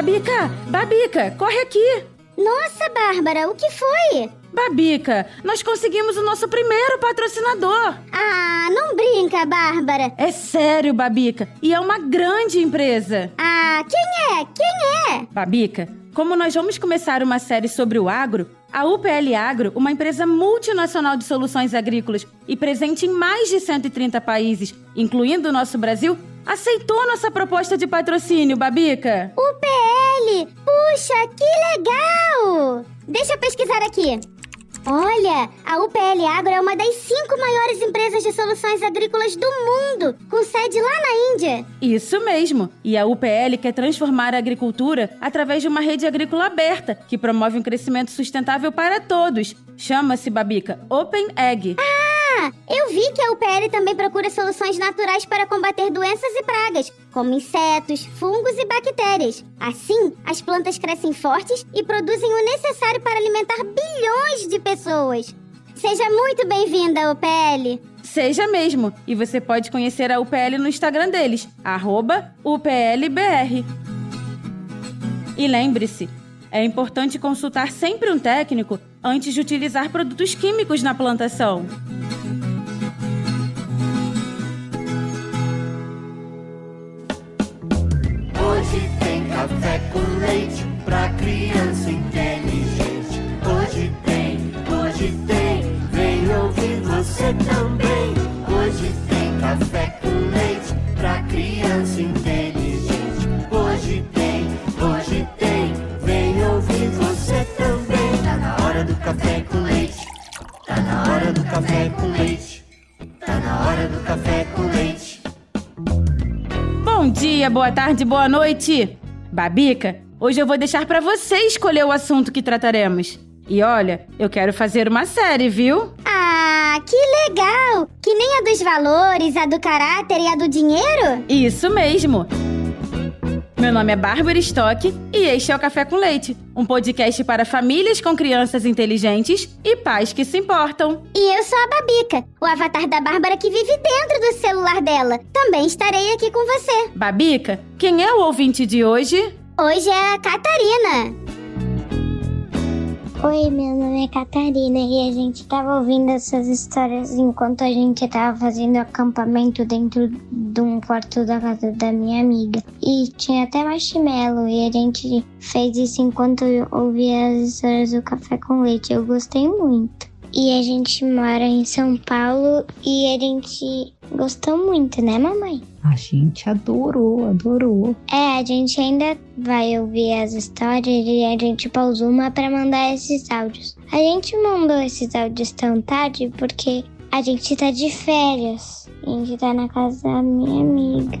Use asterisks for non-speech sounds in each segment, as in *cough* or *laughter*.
Babica, Babica, corre aqui! Nossa, Bárbara, o que foi? Babica, nós conseguimos o nosso primeiro patrocinador! Ah, não brinca, Bárbara! É sério, Babica, e é uma grande empresa! Ah, quem é? Quem é? Babica, como nós vamos começar uma série sobre o agro, a UPL Agro, uma empresa multinacional de soluções agrícolas e presente em mais de 130 países, incluindo o nosso Brasil, aceitou nossa proposta de patrocínio, Babica. UPL! Puxa, que legal! Deixa eu pesquisar aqui. Olha, a UPL Agro é uma das cinco maiores empresas de soluções agrícolas do mundo, com sede lá na Índia. Isso mesmo. E a UPL quer transformar a agricultura através de uma rede agrícola aberta, que promove um crescimento sustentável para todos. Chama-se, Babica, Open Egg. Ah! Eu vi que a UPL também procura soluções naturais para combater doenças e pragas, como insetos, fungos e bactérias. Assim, as plantas crescem fortes e produzem o necessário para alimentar bilhões de pessoas. Seja muito bem-vinda, UPL! Seja mesmo! E você pode conhecer a UPL no Instagram deles, UPLBR. E lembre-se, é importante consultar sempre um técnico antes de utilizar produtos químicos na plantação. Dia, boa tarde, boa noite. Babica, hoje eu vou deixar para você escolher o assunto que trataremos. E olha, eu quero fazer uma série, viu? Ah, que legal! Que nem a dos valores, a do caráter e a do dinheiro? Isso mesmo! Meu nome é Bárbara Stock e este é o Café com Leite, um podcast para famílias com crianças inteligentes e pais que se importam. E eu sou a Babica, o avatar da Bárbara que vive dentro do celular dela. Também estarei aqui com você. Babica, quem é o ouvinte de hoje? Hoje é a Catarina. Oi, meu nome é Catarina e a gente tava ouvindo essas histórias enquanto a gente tava fazendo acampamento dentro de um quarto da casa da minha amiga. E tinha até marshmallow e a gente fez isso enquanto eu ouvia as histórias do café com leite. Eu gostei muito. E a gente mora em São Paulo e a gente gostou muito, né, mamãe? A gente adorou, adorou. É, a gente ainda vai ouvir as histórias e a gente pausou uma para mandar esses áudios. A gente mandou esses áudios tão tarde porque a gente tá de férias. A gente tá na casa da minha amiga.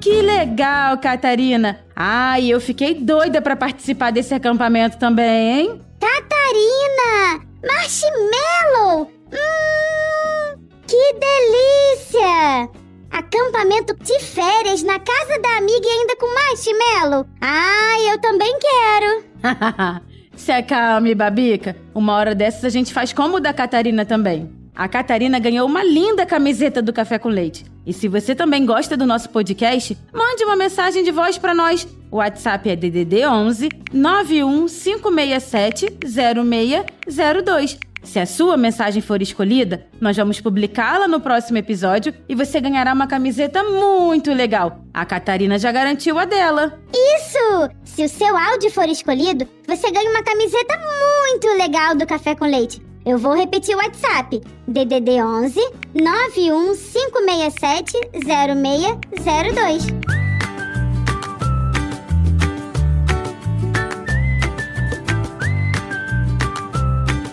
Que legal, Catarina! Ai, eu fiquei doida para participar desse acampamento também, hein? Catarina! Marshmallow! Hum, que delícia! Acampamento de férias na casa da amiga e ainda com marshmallow? Ah, eu também quero! *laughs* Se acalme, Babica. Uma hora dessas a gente faz como o da Catarina também. A Catarina ganhou uma linda camiseta do Café com Leite. E se você também gosta do nosso podcast, mande uma mensagem de voz para nós. O WhatsApp é DDD 11 91567 0602. Se a sua mensagem for escolhida, nós vamos publicá-la no próximo episódio e você ganhará uma camiseta muito legal. A Catarina já garantiu a dela. Isso! Se o seu áudio for escolhido, você ganha uma camiseta muito legal do Café com Leite. Eu vou repetir o WhatsApp: DDD 11 91567 0602.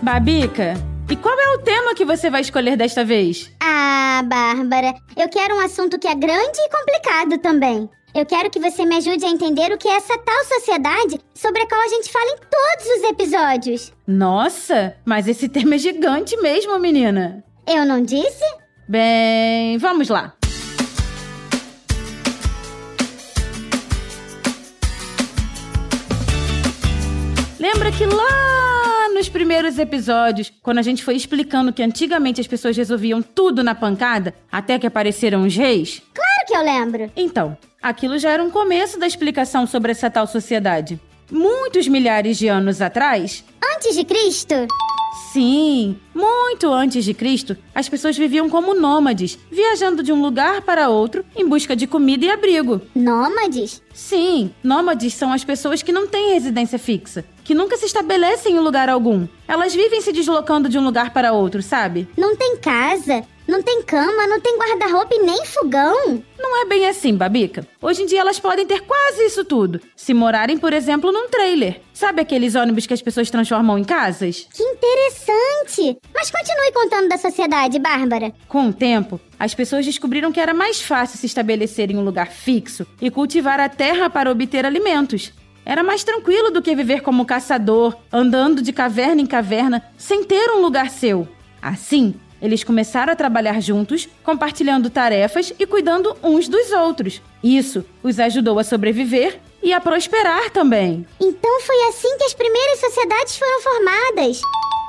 Babica, e qual é o tema que você vai escolher desta vez? Ah, Bárbara, eu quero um assunto que é grande e complicado também. Eu quero que você me ajude a entender o que é essa tal sociedade sobre a qual a gente fala em todos os episódios. Nossa, mas esse tema é gigante mesmo, menina. Eu não disse? Bem, vamos lá. Lembra que lá nos primeiros episódios, quando a gente foi explicando que antigamente as pessoas resolviam tudo na pancada, até que apareceram os reis? Claro que eu lembro. Então, aquilo já era um começo da explicação sobre essa tal sociedade. Muitos milhares de anos atrás, Antes de Cristo? sim, muito antes de Cristo, as pessoas viviam como nômades, viajando de um lugar para outro em busca de comida e abrigo. Nômades? Sim, nômades são as pessoas que não têm residência fixa, que nunca se estabelecem em lugar algum. Elas vivem se deslocando de um lugar para outro, sabe? Não tem casa, não tem cama, não tem guarda-roupa e nem fogão. Não é bem assim, Babica. Hoje em dia elas podem ter quase isso tudo. Se morarem, por exemplo, num trailer. Sabe aqueles ônibus que as pessoas transformam em casas? Que interessante! Mas continue contando da sociedade, Bárbara. Com o tempo, as pessoas descobriram que era mais fácil se estabelecer em um lugar fixo e cultivar a terra para obter alimentos. Era mais tranquilo do que viver como caçador, andando de caverna em caverna, sem ter um lugar seu. Assim, eles começaram a trabalhar juntos, compartilhando tarefas e cuidando uns dos outros. Isso os ajudou a sobreviver e a prosperar também. Então foi assim que as primeiras sociedades foram formadas.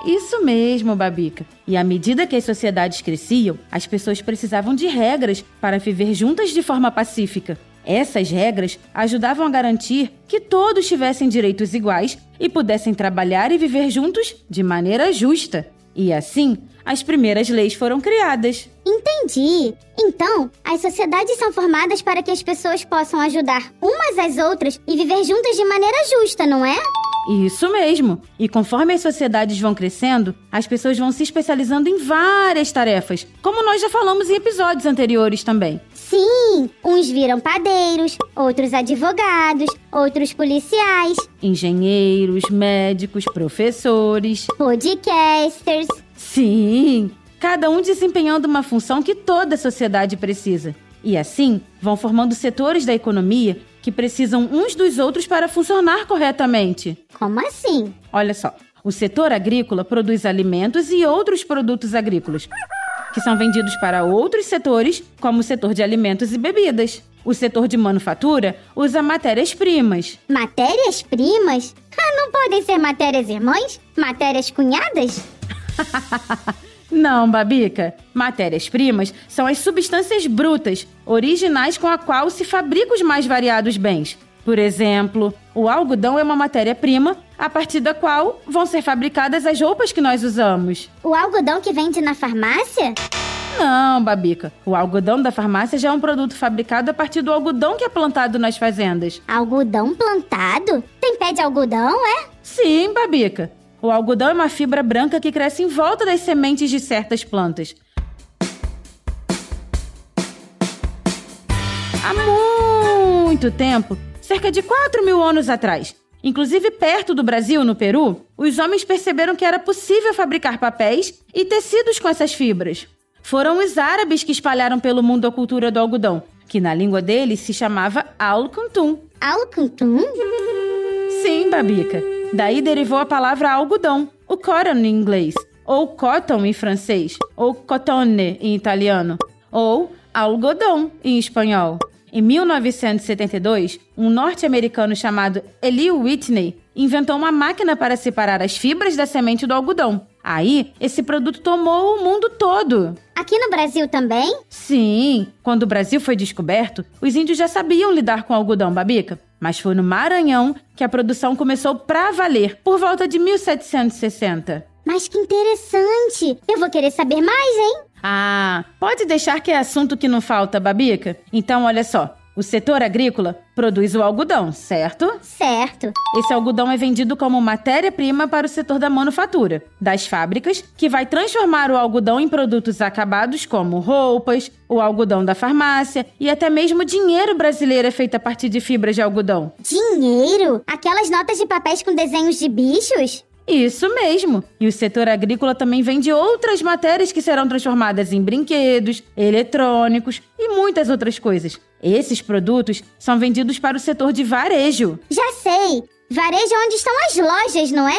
Isso mesmo, Babica. E à medida que as sociedades cresciam, as pessoas precisavam de regras para viver juntas de forma pacífica. Essas regras ajudavam a garantir que todos tivessem direitos iguais e pudessem trabalhar e viver juntos de maneira justa. E assim, as primeiras leis foram criadas. Entendi. Então, as sociedades são formadas para que as pessoas possam ajudar umas às outras e viver juntas de maneira justa, não é? Isso mesmo. E conforme as sociedades vão crescendo, as pessoas vão se especializando em várias tarefas, como nós já falamos em episódios anteriores também. Sim, uns viram padeiros, outros advogados, outros policiais, Engenheiros, médicos, professores. podcasters. Sim, cada um desempenhando uma função que toda a sociedade precisa. E assim, vão formando setores da economia que precisam uns dos outros para funcionar corretamente. Como assim? Olha só, o setor agrícola produz alimentos e outros produtos agrícolas, que são vendidos para outros setores, como o setor de alimentos e bebidas. O setor de manufatura usa matérias-primas. Matérias-primas? Ah, não podem ser matérias irmãs? Matérias cunhadas? *laughs* Não, Babica. Matérias-primas são as substâncias brutas, originais com a qual se fabricam os mais variados bens. Por exemplo, o algodão é uma matéria-prima a partir da qual vão ser fabricadas as roupas que nós usamos. O algodão que vende na farmácia? Não, Babica. O algodão da farmácia já é um produto fabricado a partir do algodão que é plantado nas fazendas. Algodão plantado? Tem pé de algodão, é? Sim, Babica. O algodão é uma fibra branca que cresce em volta das sementes de certas plantas. Há muito tempo, cerca de 4 mil anos atrás, inclusive perto do Brasil, no Peru, os homens perceberam que era possível fabricar papéis e tecidos com essas fibras. Foram os árabes que espalharam pelo mundo a cultura do algodão, que na língua deles se chamava al-kuntum. Alcantum? Sim, Babica. Daí derivou a palavra algodão, o cotton em inglês, ou cotton em francês, ou cotone em italiano, ou algodão em espanhol. Em 1972, um norte-americano chamado Eli Whitney inventou uma máquina para separar as fibras da semente do algodão. Aí, esse produto tomou o mundo todo. Aqui no Brasil também? Sim, quando o Brasil foi descoberto, os índios já sabiam lidar com algodão, Babica. Mas foi no Maranhão que a produção começou pra valer, por volta de 1760. Mas que interessante! Eu vou querer saber mais, hein? Ah, pode deixar que é assunto que não falta, Babica? Então, olha só. O setor agrícola produz o algodão, certo? Certo. Esse algodão é vendido como matéria-prima para o setor da manufatura, das fábricas, que vai transformar o algodão em produtos acabados como roupas, o algodão da farmácia e até mesmo dinheiro brasileiro é feito a partir de fibras de algodão. Dinheiro? Aquelas notas de papéis com desenhos de bichos? Isso mesmo! E o setor agrícola também vende outras matérias que serão transformadas em brinquedos, eletrônicos e muitas outras coisas. Esses produtos são vendidos para o setor de varejo. Já sei! Varejo é onde estão as lojas, não é?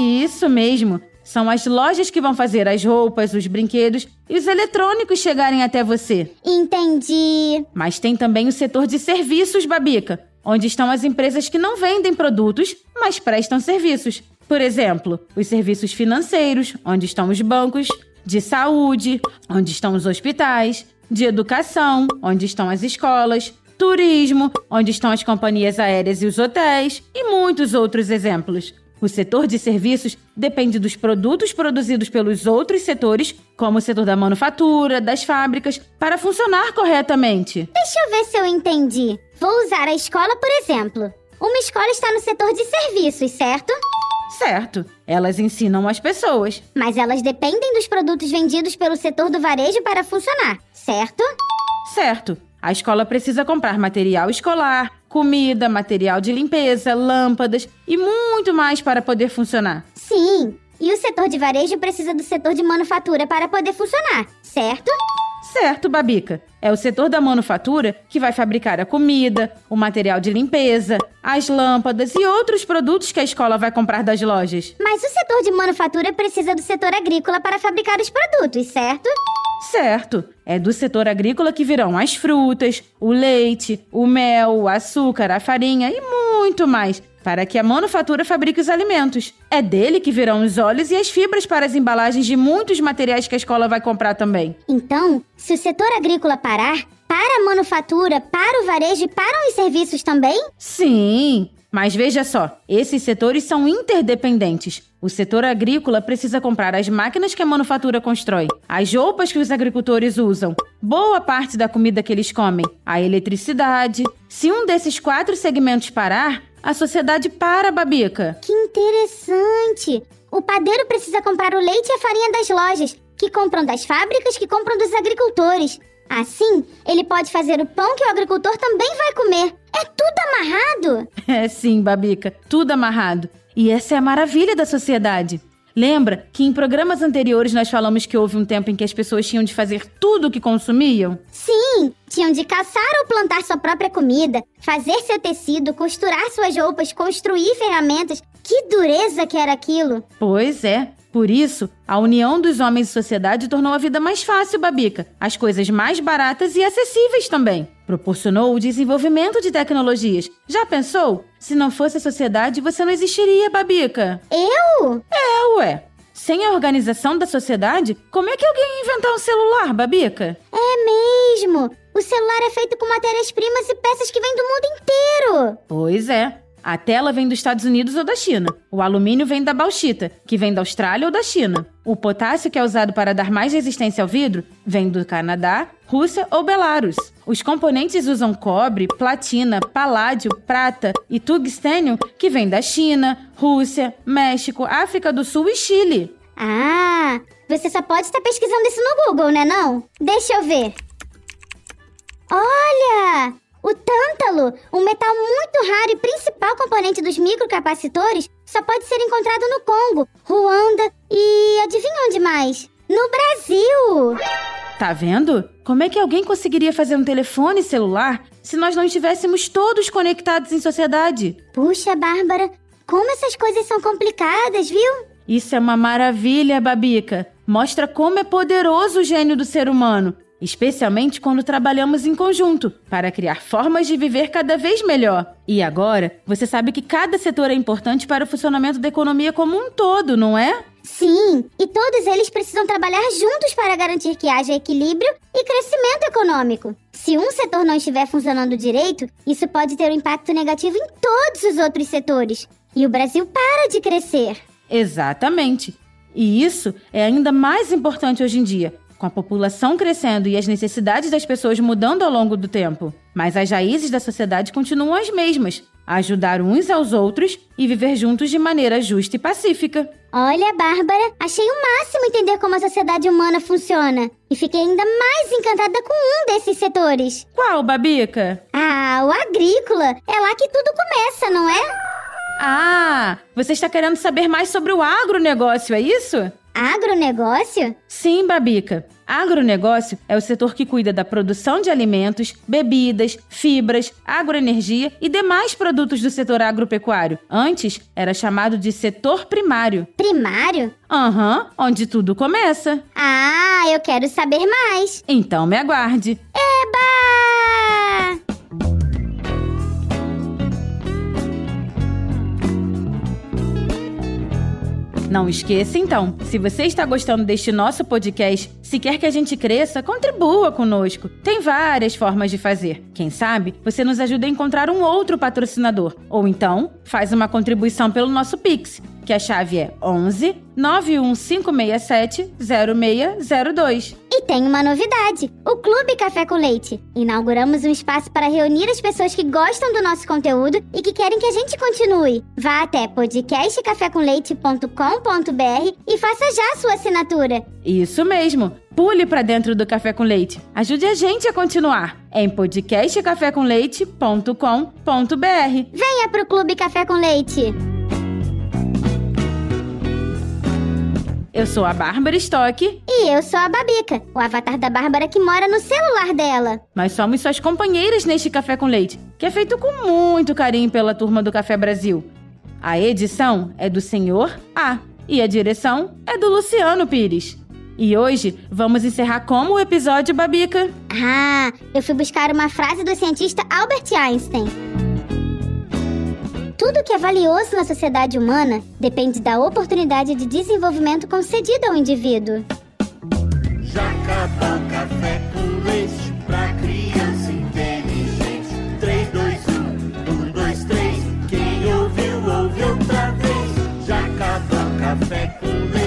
Isso mesmo! São as lojas que vão fazer as roupas, os brinquedos e os eletrônicos chegarem até você. Entendi. Mas tem também o setor de serviços, Babica, onde estão as empresas que não vendem produtos, mas prestam serviços. Por exemplo, os serviços financeiros, onde estão os bancos, de saúde, onde estão os hospitais, de educação, onde estão as escolas, turismo, onde estão as companhias aéreas e os hotéis, e muitos outros exemplos. O setor de serviços depende dos produtos produzidos pelos outros setores, como o setor da manufatura, das fábricas, para funcionar corretamente. Deixa eu ver se eu entendi. Vou usar a escola por exemplo. Uma escola está no setor de serviços, certo? Certo, elas ensinam as pessoas. Mas elas dependem dos produtos vendidos pelo setor do varejo para funcionar, certo? Certo, a escola precisa comprar material escolar, comida, material de limpeza, lâmpadas e muito mais para poder funcionar. Sim. E o setor de varejo precisa do setor de manufatura para poder funcionar, certo? Certo, Babica. É o setor da manufatura que vai fabricar a comida, o material de limpeza, as lâmpadas e outros produtos que a escola vai comprar das lojas. Mas o setor de manufatura precisa do setor agrícola para fabricar os produtos, certo? Certo. É do setor agrícola que virão as frutas, o leite, o mel, o açúcar, a farinha e muito mais, para que a manufatura fabrique os alimentos. É dele que virão os óleos e as fibras para as embalagens de muitos materiais que a escola vai comprar também. Então, se o setor agrícola parar, para a manufatura, para o varejo e para os serviços também? Sim. Mas veja só, esses setores são interdependentes. O setor agrícola precisa comprar as máquinas que a manufatura constrói, as roupas que os agricultores usam, boa parte da comida que eles comem, a eletricidade. Se um desses quatro segmentos parar, a sociedade para, Babica. Que interessante! O padeiro precisa comprar o leite e a farinha das lojas, que compram das fábricas, que compram dos agricultores. Assim, ele pode fazer o pão que o agricultor também vai comer. É tudo amarrado! *laughs* É sim, Babica, tudo amarrado. E essa é a maravilha da sociedade. Lembra que em programas anteriores nós falamos que houve um tempo em que as pessoas tinham de fazer tudo o que consumiam? Sim, tinham de caçar ou plantar sua própria comida, fazer seu tecido, costurar suas roupas, construir ferramentas. Que dureza que era aquilo! Pois é. Por isso, a união dos homens e sociedade tornou a vida mais fácil, Babica. As coisas mais baratas e acessíveis também. Proporcionou o desenvolvimento de tecnologias. Já pensou? Se não fosse a sociedade, você não existiria, Babica. Eu? É, ué. Sem a organização da sociedade, como é que alguém ia inventar um celular, Babica? É mesmo! O celular é feito com matérias-primas e peças que vêm do mundo inteiro! Pois é. A tela vem dos Estados Unidos ou da China. O alumínio vem da bauxita, que vem da Austrália ou da China. O potássio, que é usado para dar mais resistência ao vidro, vem do Canadá, Rússia ou Belarus. Os componentes usam cobre, platina, paládio, prata e tungstênio, que vem da China, Rússia, México, África do Sul e Chile. Ah, você só pode estar pesquisando isso no Google, né não? Deixa eu ver. Olha! Um metal muito raro e principal componente dos microcapacitores, só pode ser encontrado no Congo, Ruanda e adivinha onde mais? No Brasil! Tá vendo? Como é que alguém conseguiria fazer um telefone celular se nós não estivéssemos todos conectados em sociedade? Puxa, Bárbara, como essas coisas são complicadas, viu? Isso é uma maravilha, Babica. Mostra como é poderoso o gênio do ser humano especialmente quando trabalhamos em conjunto, para criar formas de viver cada vez melhor. E agora, você sabe que cada setor é importante para o funcionamento da economia como um todo, não é? Sim, e todos eles precisam trabalhar juntos para garantir que haja equilíbrio e crescimento econômico. Se um setor não estiver funcionando direito, isso pode ter um impacto negativo em todos os outros setores. E o Brasil para de crescer. Exatamente. E isso é ainda mais importante hoje em dia, com a população crescendo e as necessidades das pessoas mudando ao longo do tempo. Mas as raízes da sociedade continuam as mesmas: ajudar uns aos outros e viver juntos de maneira justa e pacífica. Olha, Bárbara, achei o máximo entender como a sociedade humana funciona. E fiquei ainda mais encantada com um desses setores. Qual, Babica? Ah, o agrícola. É lá que tudo começa, não é? Ah, você está querendo saber mais sobre o agronegócio, é isso? Agronegócio? Sim, Babica. Agronegócio é o setor que cuida da produção de alimentos, bebidas, fibras, agroenergia e demais produtos do setor agropecuário. Antes, era chamado de setor primário. Primário? Aham, uhum, onde tudo começa. Ah, eu quero saber mais. Então me aguarde. Eba! Não esqueça então, se você está gostando deste nosso podcast, se quer que a gente cresça, contribua conosco. Tem várias formas de fazer. Quem sabe você nos ajuda a encontrar um outro patrocinador. Ou então, faz uma contribuição pelo nosso Pix, que a chave é 11 91567 0602. E tem uma novidade: o Clube Café com Leite. Inauguramos um espaço para reunir as pessoas que gostam do nosso conteúdo e que querem que a gente continue. Vá até podcastcafécomleite.com.br e faça já a sua assinatura. Isso mesmo. Pule para dentro do Café com Leite. Ajude a gente a continuar. É em podcastcafécomleite.com.br. Venha pro Clube Café com Leite. Eu sou a Bárbara Stock. E eu sou a Babica, o avatar da Bárbara que mora no celular dela. Nós somos suas companheiras neste Café com Leite, que é feito com muito carinho pela turma do Café Brasil. A edição é do Senhor A e a direção é do Luciano Pires. E hoje vamos encerrar como o episódio, Babica? Ah, eu fui buscar uma frase do cientista Albert Einstein. Tudo que é valioso na sociedade humana depende da oportunidade de desenvolvimento concedida ao indivíduo. O café com leite pra criança inteligente. 3, 2, 1, 1, 2, 3. Quem ouviu, ouve outra vez. O café com leite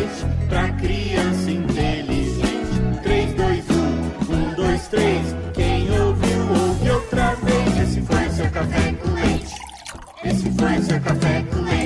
mais é café com leite.